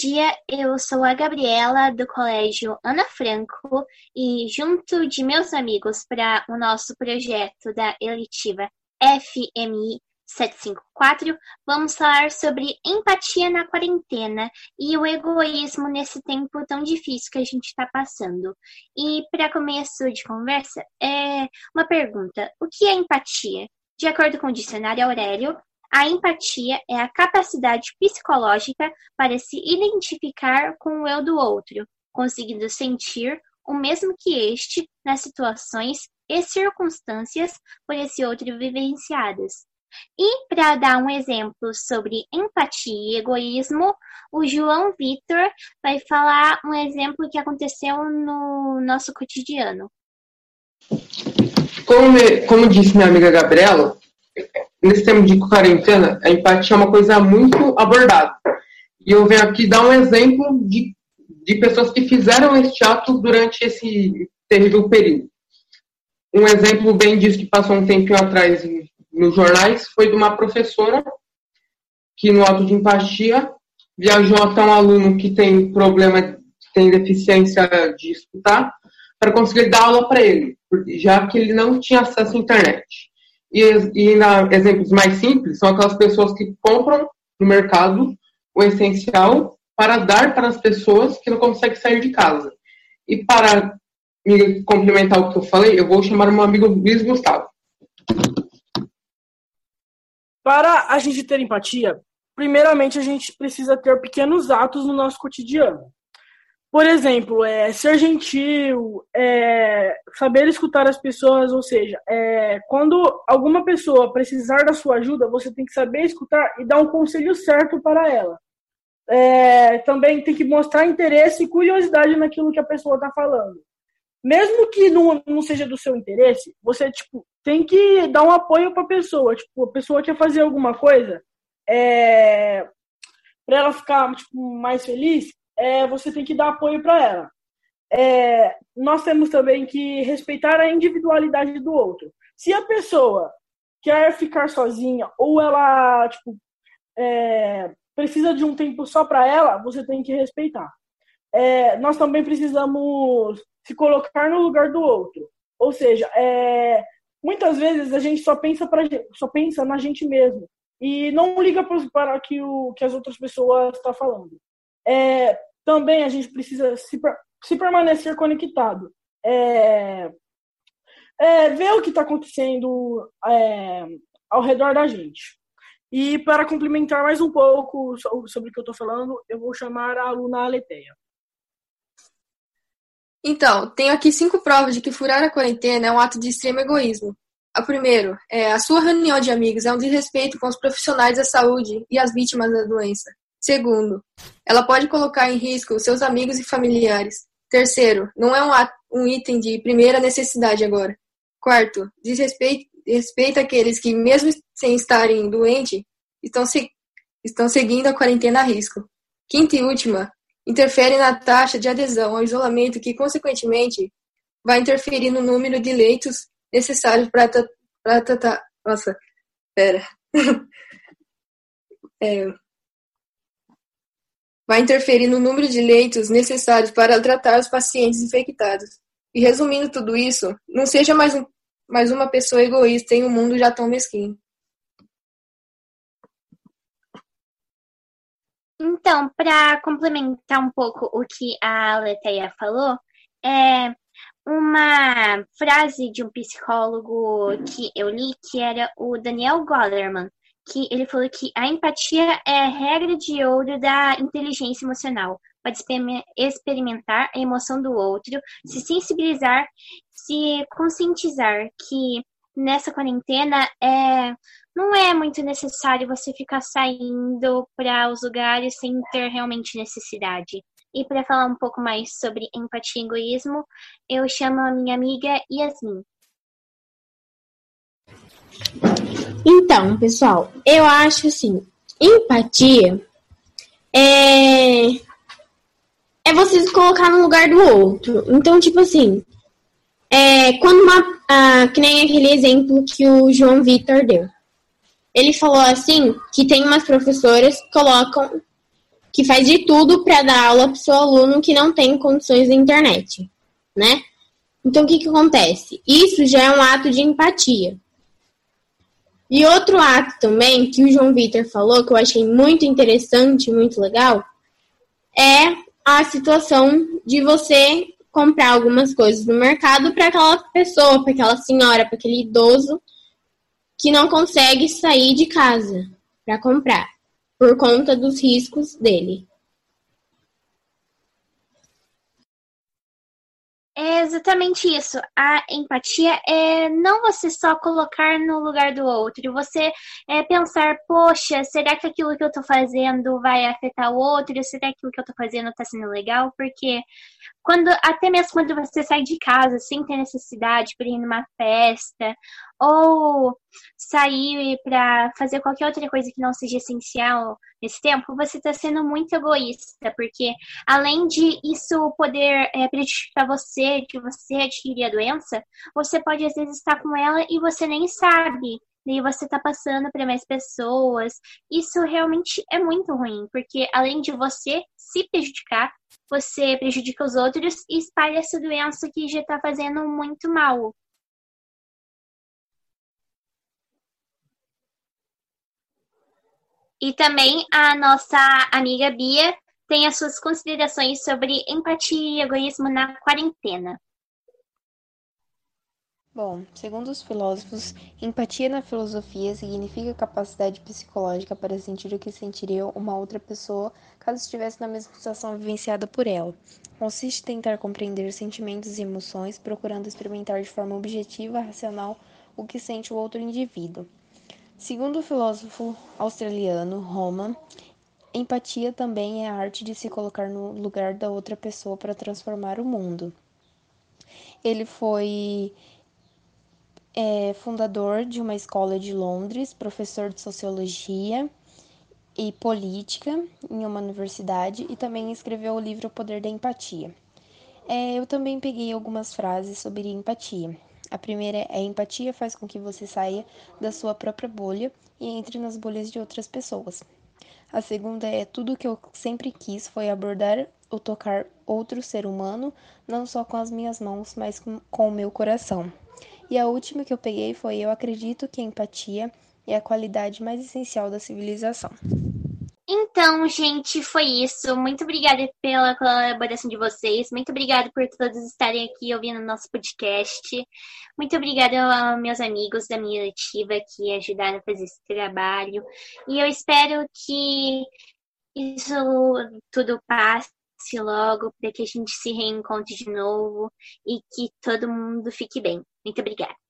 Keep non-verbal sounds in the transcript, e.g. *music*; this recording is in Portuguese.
dia, eu sou a Gabriela do Colégio Ana Franco e, junto de meus amigos, para o nosso projeto da eletiva FMI 754, vamos falar sobre empatia na quarentena e o egoísmo nesse tempo tão difícil que a gente está passando. E para começo de conversa, é uma pergunta: o que é empatia? De acordo com o dicionário Aurélio, a empatia é a capacidade psicológica para se identificar com o eu do outro, conseguindo sentir o mesmo que este nas situações e circunstâncias por esse outro vivenciadas. E para dar um exemplo sobre empatia e egoísmo, o João Vitor vai falar um exemplo que aconteceu no nosso cotidiano. Como, como disse minha amiga Gabriela, nesse tempo de quarentena, a empatia é uma coisa muito abordada. E eu venho aqui dar um exemplo de, de pessoas que fizeram este ato durante esse terrível período. Um exemplo bem disso que passou um tempinho atrás nos jornais foi de uma professora que, no ato de empatia, viajou até um aluno que tem problema, tem deficiência de escutar, para conseguir dar aula para ele, já que ele não tinha acesso à internet. E, e na, exemplos mais simples são aquelas pessoas que compram no mercado o essencial para dar para as pessoas que não conseguem sair de casa. E para me complementar o que eu falei, eu vou chamar meu amigo Luiz Gustavo. Para a gente ter empatia, primeiramente a gente precisa ter pequenos atos no nosso cotidiano. Por exemplo, é, ser gentil, é, saber escutar as pessoas, ou seja, é, quando alguma pessoa precisar da sua ajuda, você tem que saber escutar e dar um conselho certo para ela. É, também tem que mostrar interesse e curiosidade naquilo que a pessoa está falando. Mesmo que não, não seja do seu interesse, você tipo, tem que dar um apoio para a pessoa. Tipo, a pessoa quer fazer alguma coisa é, para ela ficar tipo, mais feliz, é, você tem que dar apoio para ela. É, nós temos também que respeitar a individualidade do outro. Se a pessoa quer ficar sozinha ou ela tipo, é, precisa de um tempo só para ela, você tem que respeitar. É, nós também precisamos se colocar no lugar do outro. Ou seja, é, muitas vezes a gente só pensa, pra, só pensa na gente mesmo e não liga para o que as outras pessoas estão tá falando. É, também a gente precisa se, se permanecer conectado. É, é, ver o que está acontecendo é, ao redor da gente. E para complementar mais um pouco sobre o que eu estou falando, eu vou chamar a aluna Aleteia. Então, tenho aqui cinco provas de que furar a quarentena é um ato de extremo egoísmo. A primeiro, é, a sua reunião de amigos é um desrespeito com os profissionais da saúde e as vítimas da doença. Segundo, ela pode colocar em risco seus amigos e familiares. Terceiro, não é um, um item de primeira necessidade agora. Quarto, desrespeita aqueles que, mesmo sem estarem doentes, estão, se, estão seguindo a quarentena a risco. Quinta e última, interfere na taxa de adesão ao isolamento que, consequentemente, vai interferir no número de leitos necessários para tratar. Nossa, pera. *laughs* é, vai interferir no número de leitos necessários para tratar os pacientes infectados. E resumindo tudo isso, não seja mais, um, mais uma pessoa egoísta em um mundo já tão mesquinho. Então, para complementar um pouco o que a Leteia falou, é uma frase de um psicólogo que eu li, que era o Daniel Goleman, que ele falou que a empatia é a regra de ouro da inteligência emocional. Pode experimentar a emoção do outro, se sensibilizar, se conscientizar que nessa quarentena é, não é muito necessário você ficar saindo para os lugares sem ter realmente necessidade. E para falar um pouco mais sobre empatia e egoísmo, eu chamo a minha amiga Yasmin. Então, pessoal, eu acho assim, empatia é é você se colocar no lugar do outro. Então, tipo assim, é, quando uma, ah, que nem aquele exemplo que o João Vitor deu. Ele falou assim que tem umas professoras que colocam que faz de tudo para dar aula para seu aluno que não tem condições de internet, né? Então, o que, que acontece? Isso já é um ato de empatia. E outro ato também que o João Vitor falou, que eu achei muito interessante, muito legal, é a situação de você comprar algumas coisas no mercado para aquela pessoa, para aquela senhora, para aquele idoso que não consegue sair de casa para comprar por conta dos riscos dele. É exatamente isso. A empatia é não você só colocar no lugar do outro, você é pensar, poxa, será que aquilo que eu tô fazendo vai afetar o outro? Será que aquilo que eu tô fazendo tá sendo legal? Porque quando até mesmo quando você sai de casa sem ter necessidade para ir numa festa ou sair para fazer qualquer outra coisa que não seja essencial nesse tempo, você está sendo muito egoísta, porque além de isso poder é, prejudicar você, de você adquirir a doença, você pode às vezes estar com ela e você nem sabe. E você está passando para mais pessoas. Isso realmente é muito ruim, porque além de você se prejudicar, você prejudica os outros e espalha essa doença que já está fazendo muito mal. E também a nossa amiga Bia tem as suas considerações sobre empatia e egoísmo na quarentena. Bom, segundo os filósofos, empatia na filosofia significa capacidade psicológica para sentir o que sentiria uma outra pessoa caso estivesse na mesma situação vivenciada por ela. Consiste em tentar compreender sentimentos e emoções, procurando experimentar de forma objetiva, racional, o que sente o outro indivíduo. Segundo o filósofo australiano Roman, empatia também é a arte de se colocar no lugar da outra pessoa para transformar o mundo. Ele foi é fundador de uma escola de Londres, professor de sociologia e política em uma universidade e também escreveu o livro O Poder da Empatia. É, eu também peguei algumas frases sobre empatia. A primeira é: a empatia faz com que você saia da sua própria bolha e entre nas bolhas de outras pessoas. A segunda é: tudo que eu sempre quis foi abordar ou tocar outro ser humano, não só com as minhas mãos, mas com, com o meu coração. E a última que eu peguei foi: Eu acredito que a empatia é a qualidade mais essencial da civilização. Então, gente, foi isso. Muito obrigada pela colaboração de vocês. Muito obrigada por todos estarem aqui ouvindo nosso podcast. Muito obrigada aos meus amigos da minha letiva que ajudaram a fazer esse trabalho. E eu espero que isso tudo passe logo, para que a gente se reencontre de novo e que todo mundo fique bem. Muito obrigada.